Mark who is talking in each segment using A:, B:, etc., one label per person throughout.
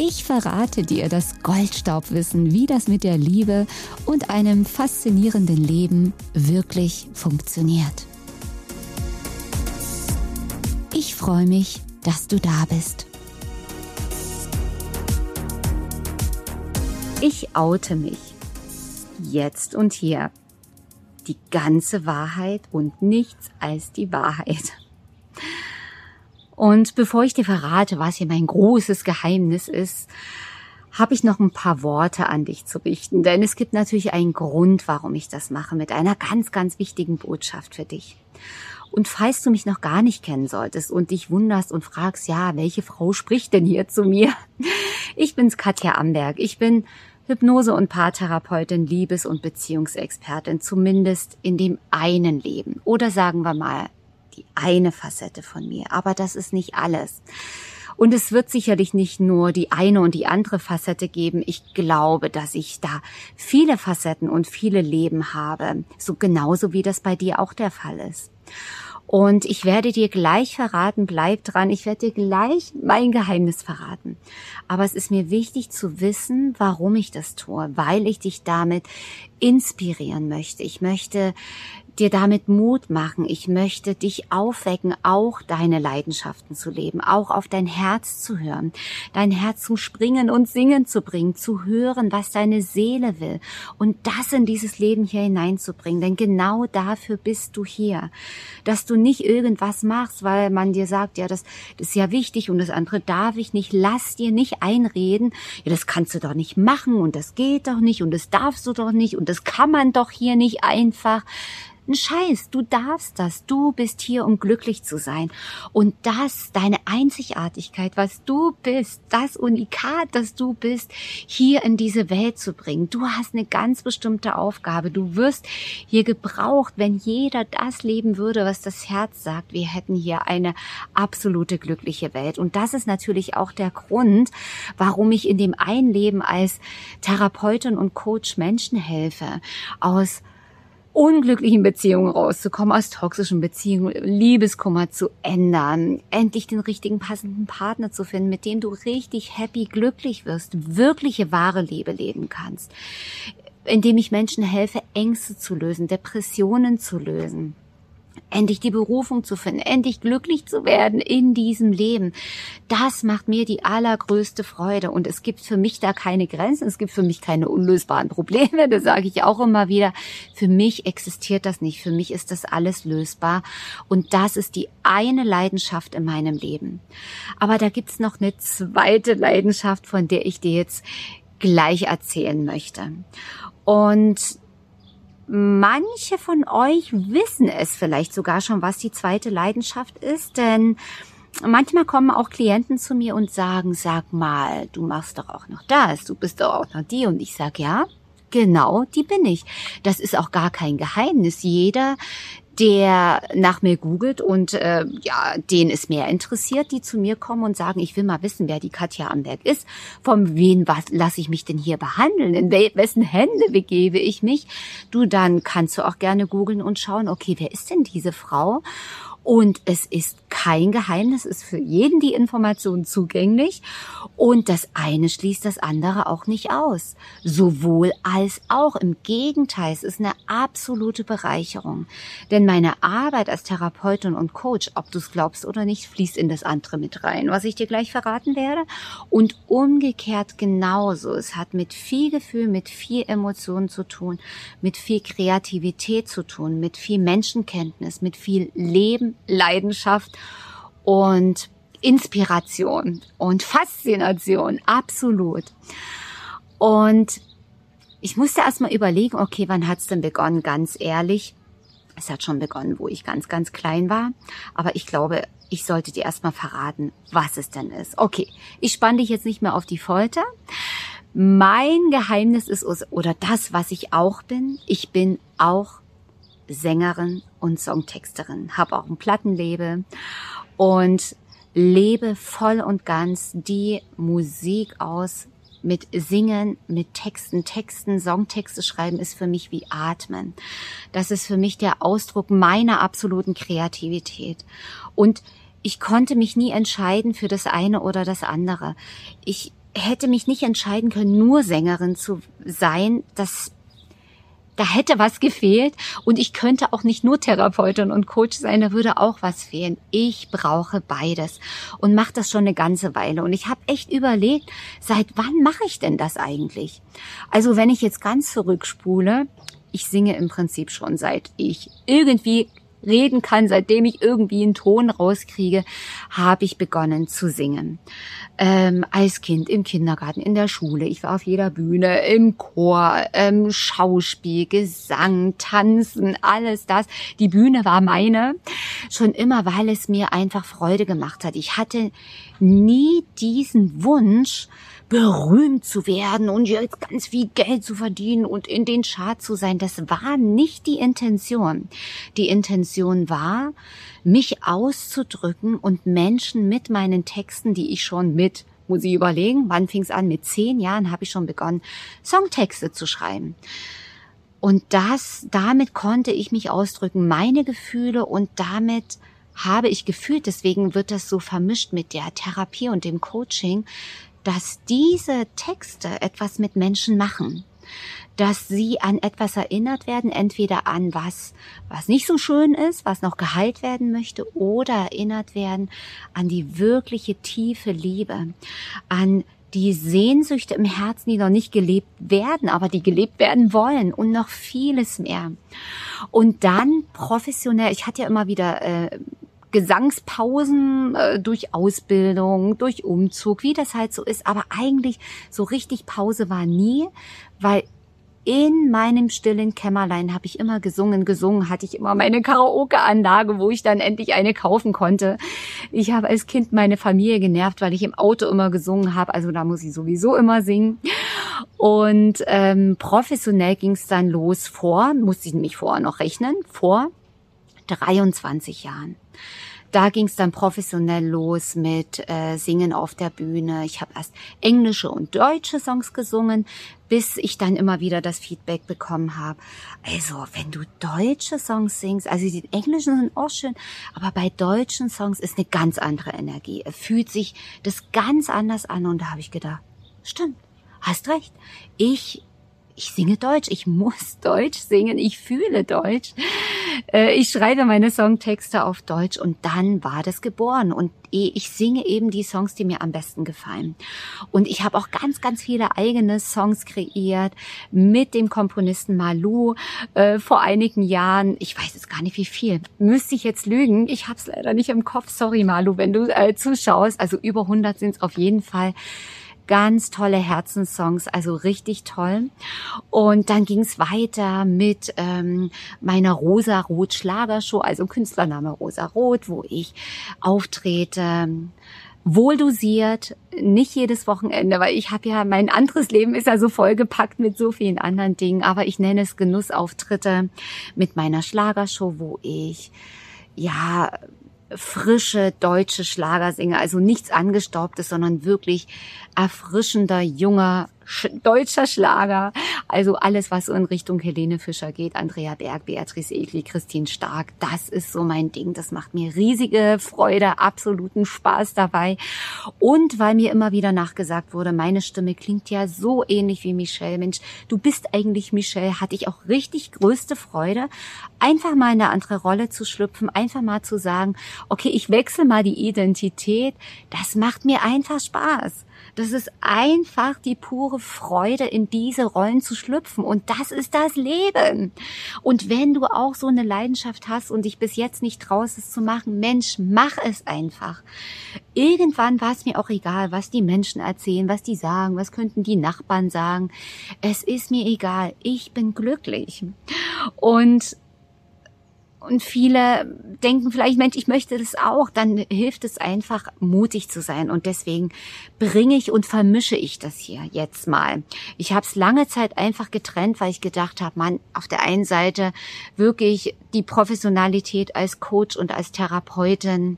A: Ich verrate dir das Goldstaubwissen, wie das mit der Liebe und einem faszinierenden Leben wirklich funktioniert. Ich freue mich, dass du da bist. Ich oute mich. Jetzt und hier. Die ganze Wahrheit und nichts als die Wahrheit. Und bevor ich dir verrate, was hier mein großes Geheimnis ist, habe ich noch ein paar Worte an dich zu richten. Denn es gibt natürlich einen Grund, warum ich das mache, mit einer ganz, ganz wichtigen Botschaft für dich. Und falls du mich noch gar nicht kennen solltest und dich wunderst und fragst, ja, welche Frau spricht denn hier zu mir? Ich bin's Katja Amberg. Ich bin Hypnose- und Paartherapeutin, Liebes- und Beziehungsexpertin, zumindest in dem einen Leben. Oder sagen wir mal, die eine Facette von mir. Aber das ist nicht alles. Und es wird sicherlich nicht nur die eine und die andere Facette geben. Ich glaube, dass ich da viele Facetten und viele Leben habe. So genauso wie das bei dir auch der Fall ist. Und ich werde dir gleich verraten, bleib dran, ich werde dir gleich mein Geheimnis verraten. Aber es ist mir wichtig zu wissen, warum ich das tue, weil ich dich damit inspirieren möchte. Ich möchte dir damit Mut machen. Ich möchte dich aufwecken, auch deine Leidenschaften zu leben, auch auf dein Herz zu hören, dein Herz zum Springen und Singen zu bringen, zu hören, was deine Seele will und das in dieses Leben hier hineinzubringen. Denn genau dafür bist du hier. Dass du nicht irgendwas machst, weil man dir sagt, ja, das, das ist ja wichtig und das andere darf ich nicht. Lass dir nicht einreden, ja, das kannst du doch nicht machen und das geht doch nicht und das darfst du doch nicht und das kann man doch hier nicht einfach ein Scheiß, du darfst das. Du bist hier, um glücklich zu sein. Und das, deine Einzigartigkeit, was du bist, das Unikat, das du bist, hier in diese Welt zu bringen. Du hast eine ganz bestimmte Aufgabe. Du wirst hier gebraucht, wenn jeder das leben würde, was das Herz sagt. Wir hätten hier eine absolute glückliche Welt. Und das ist natürlich auch der Grund, warum ich in dem einen Leben als Therapeutin und Coach Menschen helfe. Aus unglücklichen Beziehungen rauszukommen, aus toxischen Beziehungen, Liebeskummer zu ändern, endlich den richtigen passenden Partner zu finden, mit dem du richtig happy, glücklich wirst, wirkliche wahre Liebe leben kannst, indem ich Menschen helfe, Ängste zu lösen, Depressionen zu lösen endlich die Berufung zu finden, endlich glücklich zu werden in diesem Leben. Das macht mir die allergrößte Freude und es gibt für mich da keine Grenzen, es gibt für mich keine unlösbaren Probleme, das sage ich auch immer wieder. Für mich existiert das nicht, für mich ist das alles lösbar und das ist die eine Leidenschaft in meinem Leben. Aber da gibt's noch eine zweite Leidenschaft, von der ich dir jetzt gleich erzählen möchte. Und Manche von euch wissen es vielleicht sogar schon, was die zweite Leidenschaft ist, denn manchmal kommen auch Klienten zu mir und sagen, sag mal, du machst doch auch noch das, du bist doch auch noch die und ich sag ja. Genau, die bin ich. Das ist auch gar kein Geheimnis. Jeder, der nach mir googelt und äh, ja, den es mehr interessiert, die zu mir kommen und sagen, ich will mal wissen, wer die Katja Amberg ist, von wen was lasse ich mich denn hier behandeln, in wessen Hände begebe ich mich, du dann kannst du auch gerne googeln und schauen, okay, wer ist denn diese Frau? Und es ist kein Geheimnis, ist für jeden die Information zugänglich. Und das eine schließt das andere auch nicht aus. Sowohl als auch. Im Gegenteil, es ist eine absolute Bereicherung. Denn meine Arbeit als Therapeutin und Coach, ob du es glaubst oder nicht, fließt in das andere mit rein, was ich dir gleich verraten werde. Und umgekehrt genauso. Es hat mit viel Gefühl, mit viel Emotionen zu tun, mit viel Kreativität zu tun, mit viel Menschenkenntnis, mit viel Leben, Leidenschaft und Inspiration und Faszination, absolut. Und ich musste erstmal überlegen, okay, wann hat's denn begonnen? Ganz ehrlich, es hat schon begonnen, wo ich ganz, ganz klein war. Aber ich glaube, ich sollte dir erstmal verraten, was es denn ist. Okay, ich spanne dich jetzt nicht mehr auf die Folter. Mein Geheimnis ist, oder das, was ich auch bin, ich bin auch Sängerin und Songtexterin, habe auch ein Plattenlabel und lebe voll und ganz die Musik aus mit Singen, mit Texten, Texten, Songtexte schreiben ist für mich wie Atmen. Das ist für mich der Ausdruck meiner absoluten Kreativität. Und ich konnte mich nie entscheiden für das eine oder das andere. Ich hätte mich nicht entscheiden können, nur Sängerin zu sein. Das da hätte was gefehlt und ich könnte auch nicht nur Therapeutin und Coach sein, da würde auch was fehlen. Ich brauche beides und mache das schon eine ganze Weile und ich habe echt überlegt, seit wann mache ich denn das eigentlich? Also wenn ich jetzt ganz zurückspule, ich singe im Prinzip schon seit ich irgendwie reden kann, seitdem ich irgendwie einen Ton rauskriege, habe ich begonnen zu singen. Ähm, als Kind im Kindergarten, in der Schule, ich war auf jeder Bühne, im Chor, ähm, Schauspiel, Gesang, Tanzen, alles das. Die Bühne war meine, schon immer, weil es mir einfach Freude gemacht hat. Ich hatte nie diesen Wunsch, berühmt zu werden und jetzt ganz viel Geld zu verdienen und in den Chart zu sein. Das war nicht die Intention. Die Intention war, mich auszudrücken und Menschen mit meinen Texten, die ich schon mit muss ich überlegen, wann fing es an? Mit zehn Jahren habe ich schon begonnen, Songtexte zu schreiben. Und das, damit konnte ich mich ausdrücken, meine Gefühle und damit habe ich gefühlt, deswegen wird das so vermischt mit der Therapie und dem Coaching, dass diese Texte etwas mit Menschen machen, dass sie an etwas erinnert werden, entweder an was, was nicht so schön ist, was noch geheilt werden möchte, oder erinnert werden an die wirkliche tiefe Liebe, an die Sehnsüchte im Herzen, die noch nicht gelebt werden, aber die gelebt werden wollen und noch vieles mehr. Und dann professionell, ich hatte ja immer wieder äh, Gesangspausen äh, durch Ausbildung, durch Umzug, wie das halt so ist. Aber eigentlich so richtig Pause war nie, weil in meinem stillen Kämmerlein habe ich immer gesungen. Gesungen hatte ich immer meine Karaoke-Anlage, wo ich dann endlich eine kaufen konnte. Ich habe als Kind meine Familie genervt, weil ich im Auto immer gesungen habe. Also da muss ich sowieso immer singen. Und ähm, professionell ging es dann los vor, musste ich mich vorher noch rechnen, vor 23 Jahren. Da ging es dann professionell los mit äh, Singen auf der Bühne. Ich habe erst englische und deutsche Songs gesungen, bis ich dann immer wieder das Feedback bekommen habe. Also, wenn du deutsche Songs singst, also die englischen sind auch schön, aber bei deutschen Songs ist eine ganz andere Energie. Es fühlt sich das ganz anders an und da habe ich gedacht, stimmt, hast recht. Ich ich singe Deutsch, ich muss Deutsch singen, ich fühle Deutsch. Äh, ich schreibe meine Songtexte auf Deutsch und dann war das geboren und ich singe eben die Songs, die mir am besten gefallen. Und ich habe auch ganz, ganz viele eigene Songs kreiert mit dem Komponisten Malu äh, vor einigen Jahren. Ich weiß jetzt gar nicht wie viel. Müsste ich jetzt lügen? Ich habe es leider nicht im Kopf. Sorry Malu, wenn du äh, zuschaust. Also über 100 sind es auf jeden Fall ganz tolle Herzenssongs, also richtig toll. Und dann ging es weiter mit ähm, meiner Rosa Rot Schlagershow, also Künstlername Rosa Rot, wo ich auftrete wohl dosiert, nicht jedes Wochenende, weil ich habe ja, mein anderes Leben ist ja so vollgepackt mit so vielen anderen Dingen, aber ich nenne es Genussauftritte mit meiner Schlagershow, wo ich ja frische deutsche Schlagersänger, also nichts angestaubtes, sondern wirklich erfrischender, junger, deutscher Schlager. Also alles, was so in Richtung Helene Fischer geht, Andrea Berg, Beatrice Egli, Christine Stark, das ist so mein Ding. Das macht mir riesige Freude, absoluten Spaß dabei. Und weil mir immer wieder nachgesagt wurde, meine Stimme klingt ja so ähnlich wie Michelle. Mensch, du bist eigentlich Michelle, hatte ich auch richtig größte Freude, einfach mal in eine andere Rolle zu schlüpfen, einfach mal zu sagen, okay, ich wechsle mal die Identität. Das macht mir einfach Spaß. Das ist einfach die pure Freude, in diese Rollen zu schlüpfen. Und das ist das Leben. Und wenn du auch so eine Leidenschaft hast und dich bis jetzt nicht traust, es zu machen, Mensch, mach es einfach. Irgendwann war es mir auch egal, was die Menschen erzählen, was die sagen, was könnten die Nachbarn sagen. Es ist mir egal. Ich bin glücklich. Und und viele denken vielleicht, Mensch, ich möchte das auch, dann hilft es einfach, mutig zu sein. Und deswegen bringe ich und vermische ich das hier jetzt mal. Ich habe es lange Zeit einfach getrennt, weil ich gedacht habe, man, auf der einen Seite wirklich die Professionalität als Coach und als Therapeutin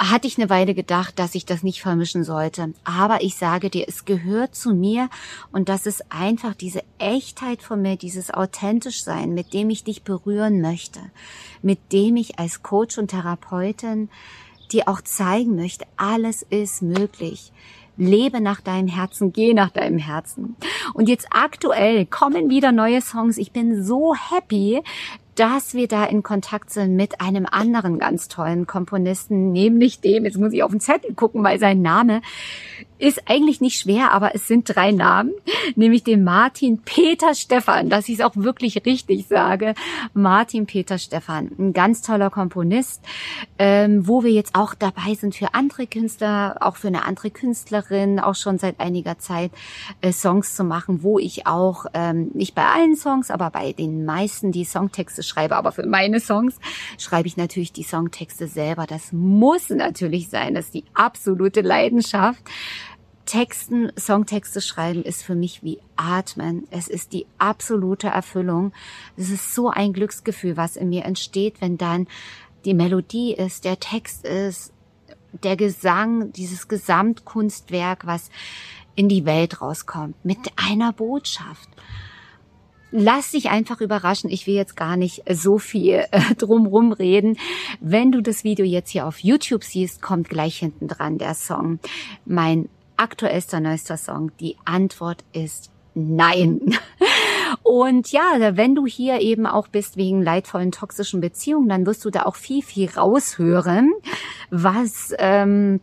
A: hatte ich eine Weile gedacht, dass ich das nicht vermischen sollte. Aber ich sage dir, es gehört zu mir und das ist einfach diese Echtheit von mir, dieses authentisch sein, mit dem ich dich berühren möchte, mit dem ich als Coach und Therapeutin dir auch zeigen möchte, alles ist möglich. Lebe nach deinem Herzen, geh nach deinem Herzen. Und jetzt aktuell kommen wieder neue Songs. Ich bin so happy, dass wir da in Kontakt sind mit einem anderen ganz tollen Komponisten, nämlich dem, jetzt muss ich auf den Zettel gucken, weil sein Name ist eigentlich nicht schwer, aber es sind drei Namen, nämlich den Martin Peter Stefan, dass ich es auch wirklich richtig sage. Martin Peter Stefan, ein ganz toller Komponist, ähm, wo wir jetzt auch dabei sind für andere Künstler, auch für eine andere Künstlerin, auch schon seit einiger Zeit äh, Songs zu machen, wo ich auch ähm, nicht bei allen Songs, aber bei den meisten die Songtexte schreibe. Aber für meine Songs schreibe ich natürlich die Songtexte selber. Das muss natürlich sein, das ist die absolute Leidenschaft. Texten, Songtexte schreiben ist für mich wie Atmen. Es ist die absolute Erfüllung. Es ist so ein Glücksgefühl, was in mir entsteht, wenn dann die Melodie ist, der Text ist, der Gesang, dieses Gesamtkunstwerk, was in die Welt rauskommt, mit einer Botschaft. Lass dich einfach überraschen. Ich will jetzt gar nicht so viel äh, drumrum reden. Wenn du das Video jetzt hier auf YouTube siehst, kommt gleich hinten dran der Song. Mein aktuellster neuester Song. Die Antwort ist nein. Und ja, wenn du hier eben auch bist wegen leidvollen toxischen Beziehungen, dann wirst du da auch viel, viel raushören, was ähm,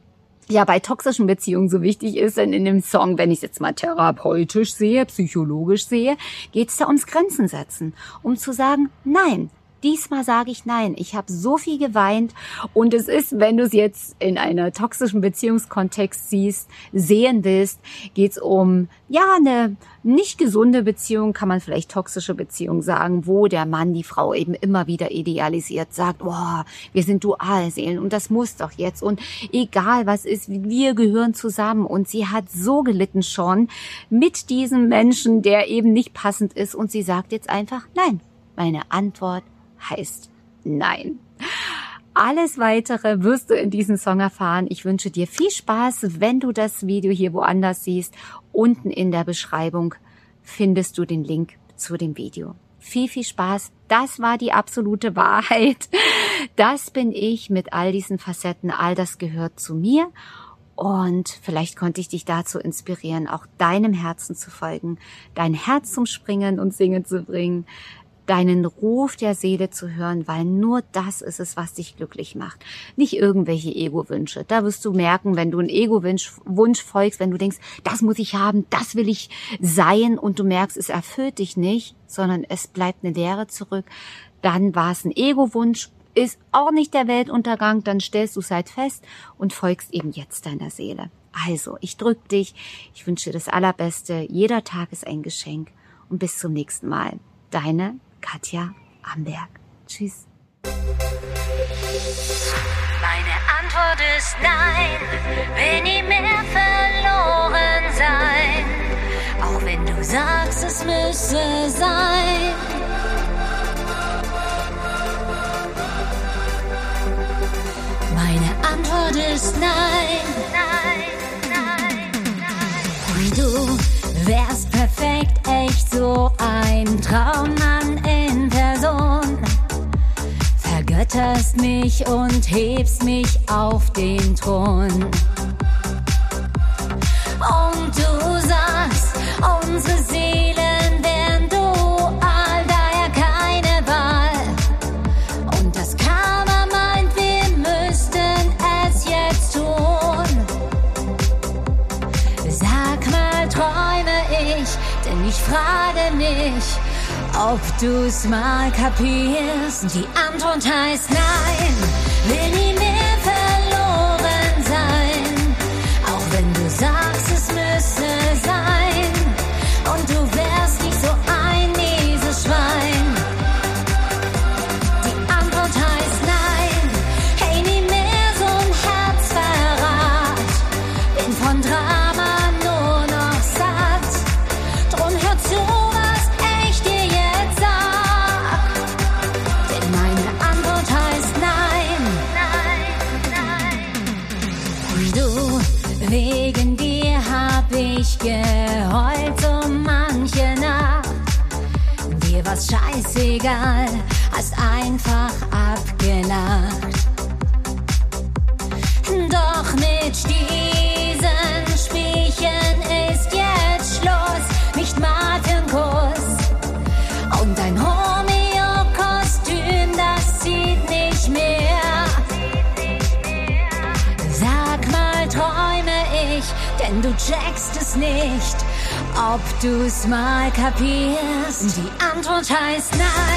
A: ja bei toxischen Beziehungen so wichtig ist, denn in dem Song, wenn ich es jetzt mal therapeutisch sehe, psychologisch sehe, geht es da ums Grenzen setzen, um zu sagen, nein, Diesmal sage ich nein. Ich habe so viel geweint und es ist, wenn du es jetzt in einer toxischen Beziehungskontext siehst, sehen willst, geht es um ja eine nicht gesunde Beziehung, kann man vielleicht toxische Beziehung sagen, wo der Mann die Frau eben immer wieder idealisiert, sagt, boah, wir sind Dualseelen und das muss doch jetzt und egal was ist, wir gehören zusammen und sie hat so gelitten schon mit diesem Menschen, der eben nicht passend ist und sie sagt jetzt einfach nein. Meine Antwort heißt Nein. Alles weitere wirst du in diesem Song erfahren. Ich wünsche dir viel Spaß, wenn du das Video hier woanders siehst. Unten in der Beschreibung findest du den Link zu dem Video. Viel, viel Spaß. Das war die absolute Wahrheit. Das bin ich mit all diesen Facetten. All das gehört zu mir. Und vielleicht konnte ich dich dazu inspirieren, auch deinem Herzen zu folgen, dein Herz zum Springen und Singen zu bringen, deinen Ruf der Seele zu hören, weil nur das ist es, was dich glücklich macht. Nicht irgendwelche Ego-Wünsche. Da wirst du merken, wenn du einen Ego-Wunsch Wunsch folgst, wenn du denkst, das muss ich haben, das will ich sein und du merkst, es erfüllt dich nicht, sondern es bleibt eine Leere zurück, dann war es ein Ego-Wunsch, ist auch nicht der Weltuntergang, dann stellst du es halt fest und folgst eben jetzt deiner Seele. Also, ich drück dich, ich wünsche dir das Allerbeste, jeder Tag ist ein Geschenk und bis zum nächsten Mal. Deine Katja Amberg. Tschüss.
B: Meine Antwort ist nein, will nie mehr verloren sein. Auch wenn du sagst, es müsse sein. Meine Antwort ist nein. Nein, nein, nein. Und du wärst perfekt, echt so Mich und hebst mich auf den Thron. Und du sagst, unsere Seelen wären dual, daher keine Wahl. Und das Karma meint, wir müssten es jetzt tun. Sag mal, träume ich, denn ich frage mich, ob du's mal kapierst. Die Antwort heißt nein, will nie mehr scheißegal, hast einfach abgelacht. Doch mit diesen Spielchen ist jetzt Schluss, nicht Markenkuss. Und dein Romeo-Kostüm, das zieht nicht mehr. Sag mal, träume ich, denn du checkst es nicht, ob du's mal kapierst. Die Antwort heißt nein,